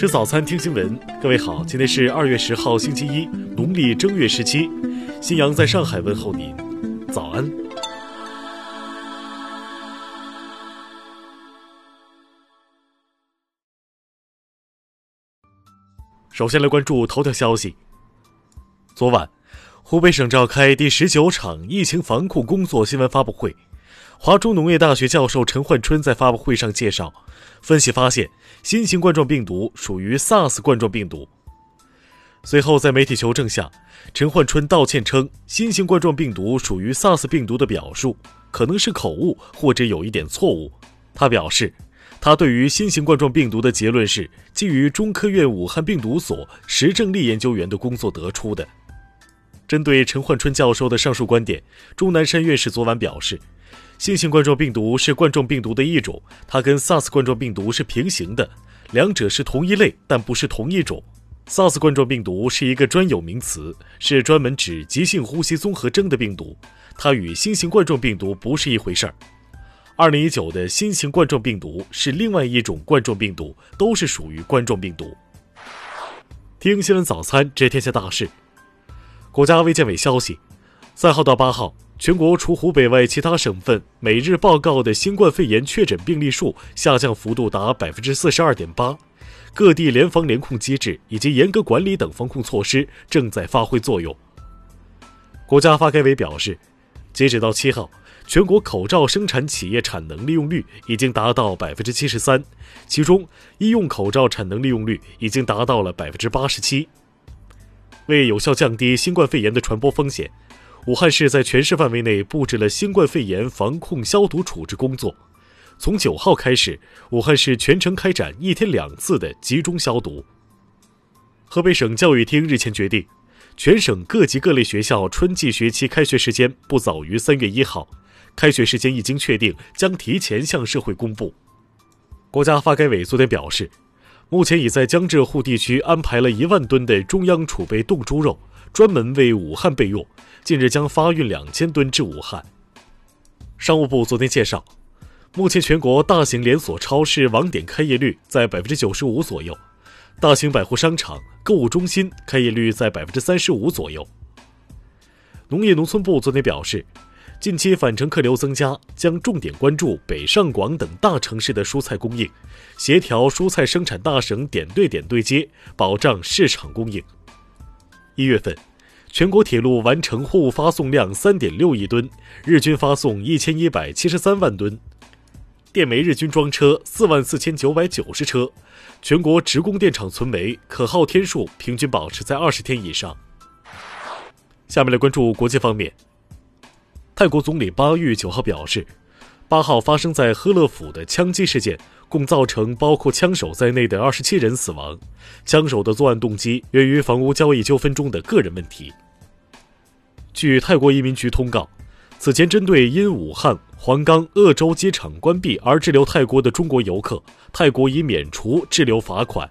吃早餐，听新闻。各位好，今天是二月十号，星期一，农历正月十七。新阳在上海问候您，早安。首先来关注头条消息。昨晚，湖北省召开第十九场疫情防控工作新闻发布会。华中农业大学教授陈焕春在发布会上介绍，分析发现，新型冠状病毒属于 SARS 冠状病毒。随后在媒体求证下，陈焕春道歉称，新型冠状病毒属于 SARS 病毒的表述可能是口误或者有一点错误。他表示，他对于新型冠状病毒的结论是基于中科院武汉病毒所石正丽研究员的工作得出的。针对陈焕春教授的上述观点，钟南山院士昨晚表示。新型冠状病毒是冠状病毒的一种，它跟 SARS 冠状病毒是平行的，两者是同一类，但不是同一种。SARS 冠状病毒是一个专有名词，是专门指急性呼吸综合征的病毒，它与新型冠状病毒不是一回事儿。2019的新型冠状病毒是另外一种冠状病毒，都是属于冠状病毒。听新闻早餐知天下大事。国家卫健委消息，三号到八号。全国除湖北外，其他省份每日报告的新冠肺炎确诊病例数下降幅度达百分之四十二点八，各地联防联控机制以及严格管理等防控措施正在发挥作用。国家发改委表示，截止到七号，全国口罩生产企业产能利用率已经达到百分之七十三，其中医用口罩产能利用率已经达到了百分之八十七。为有效降低新冠肺炎的传播风险。武汉市在全市范围内布置了新冠肺炎防控消毒处置工作。从九号开始，武汉市全程开展一天两次的集中消毒。河北省教育厅日前决定，全省各级各类学校春季学期开学时间不早于三月一号，开学时间一经确定，将提前向社会公布。国家发改委昨天表示，目前已在江浙沪地区安排了一万吨的中央储备冻猪肉。专门为武汉备用，近日将发运两千吨至武汉。商务部昨天介绍，目前全国大型连锁超市网点开业率在百分之九十五左右，大型百货商场、购物中心开业率在百分之三十五左右。农业农村部昨天表示，近期返程客流增加，将重点关注北上广等大城市的蔬菜供应，协调蔬菜生产大省点对点对接，保障市场供应。一月份，全国铁路完成货物发送量三点六亿吨，日均发送一千一百七十三万吨，电煤日均装车四万四千九百九十车，全国直供电厂存煤可耗天数平均保持在二十天以上。下面来关注国际方面，泰国总理巴育九号表示。八号发生在呵勒府的枪击事件，共造成包括枪手在内的二十七人死亡。枪手的作案动机源于房屋交易纠纷中的个人问题。据泰国移民局通告，此前针对因武汉、黄冈、鄂州机场关闭而滞留泰国的中国游客，泰国已免除滞留罚款。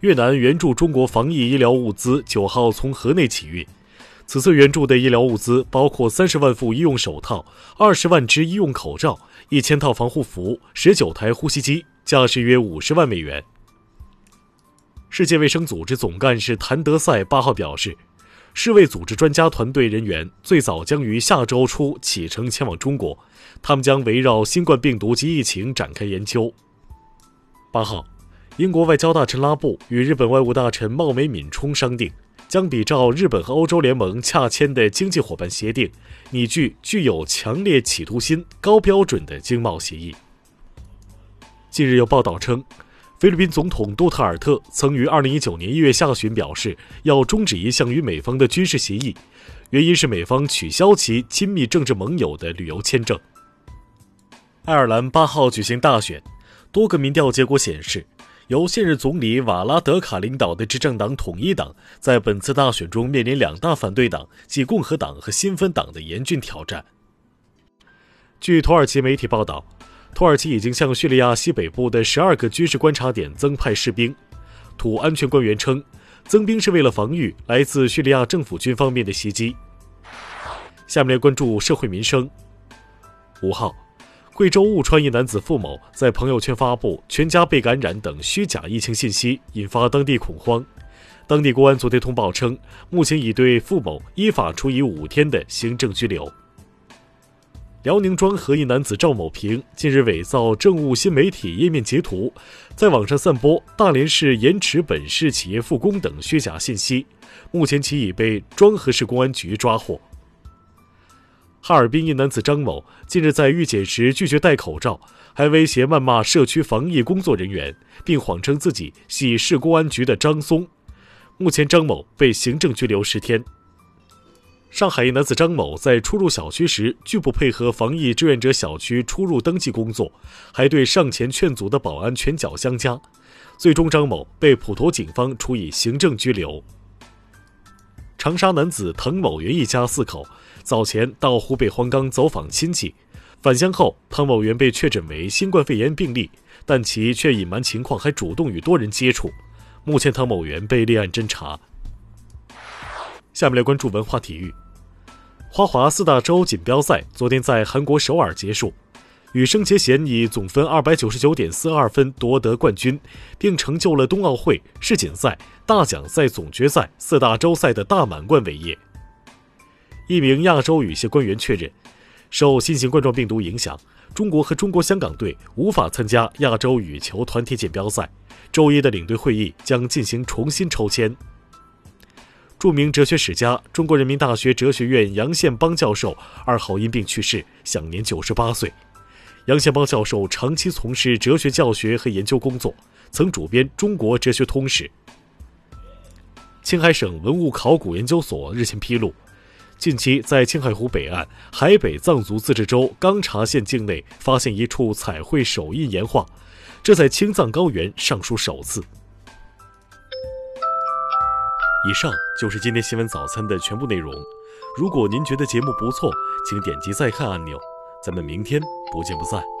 越南援助中国防疫医疗物资九号从河内起运。此次援助的医疗物资包括三十万副医用手套、二十万只医用口罩、一千套防护服、十九台呼吸机，价值约五十万美元。世界卫生组织总干事谭德赛八号表示，世卫组织专家团队人员最早将于下周初启程前往中国，他们将围绕新冠病毒及疫情展开研究。八号，英国外交大臣拉布与日本外务大臣茂美敏充商定。将比照日本和欧洲联盟洽签的经济伙伴协定，拟具具有强烈企图心、高标准的经贸协议。近日有报道称，菲律宾总统杜特尔特曾于2019年1月下旬表示要终止一项与美方的军事协议，原因是美方取消其亲密政治盟友的旅游签证。爱尔兰8号举行大选，多个民调结果显示。由现任总理瓦拉德卡领导的执政党统一党在本次大选中面临两大反对党，即共和党和新芬党的严峻挑战。据土耳其媒体报道，土耳其已经向叙利亚西北部的十二个军事观察点增派士兵。土安全官员称，增兵是为了防御来自叙利亚政府军方面的袭击。下面来关注社会民生。五号。贵州务川一男子付某在朋友圈发布全家被感染等虚假疫情信息，引发当地恐慌。当地公安昨天通报称，目前已对付某依法处以五天的行政拘留。辽宁庄河一男子赵某平近日伪造政务新媒体页面截图，在网上散播大连市盐池本市企业复工等虚假信息，目前其已被庄河市公安局抓获。哈尔滨一男子张某近日在预检时拒绝戴口罩，还威胁谩骂社区防疫工作人员，并谎称自己系市公安局的张松，目前张某被行政拘留十天。上海一男子张某在出入小区时拒不配合防疫志愿者小区出入登记工作，还对上前劝阻的保安拳脚相加，最终张某被普陀警方处以行政拘留。长沙男子滕某元一家四口早前到湖北黄冈走访亲戚，返乡后滕某元被确诊为新冠肺炎病例，但其却隐瞒情况，还主动与多人接触。目前滕某元被立案侦查。下面来关注文化体育。花滑四大洲锦标赛昨天在韩国首尔结束，羽生结弦以总分二百九十九点四二分夺得冠军，并成就了冬奥会、世锦赛、大奖赛总决赛四大洲赛的大满贯伟业。一名亚洲羽协官员确认，受新型冠状病毒影响，中国和中国香港队无法参加亚洲羽球团体锦标赛，周一的领队会议将进行重新抽签。著名哲学史家、中国人民大学哲学院杨宪邦教授二号因病去世，享年九十八岁。杨宪邦教授长期从事哲学教学和研究工作，曾主编《中国哲学通史》。青海省文物考古研究所日前披露，近期在青海湖北岸海北藏族自治州刚察县境内发现一处彩绘手印岩画，这在青藏高原尚属首次。以上就是今天新闻早餐的全部内容。如果您觉得节目不错，请点击再看按钮。咱们明天不见不散。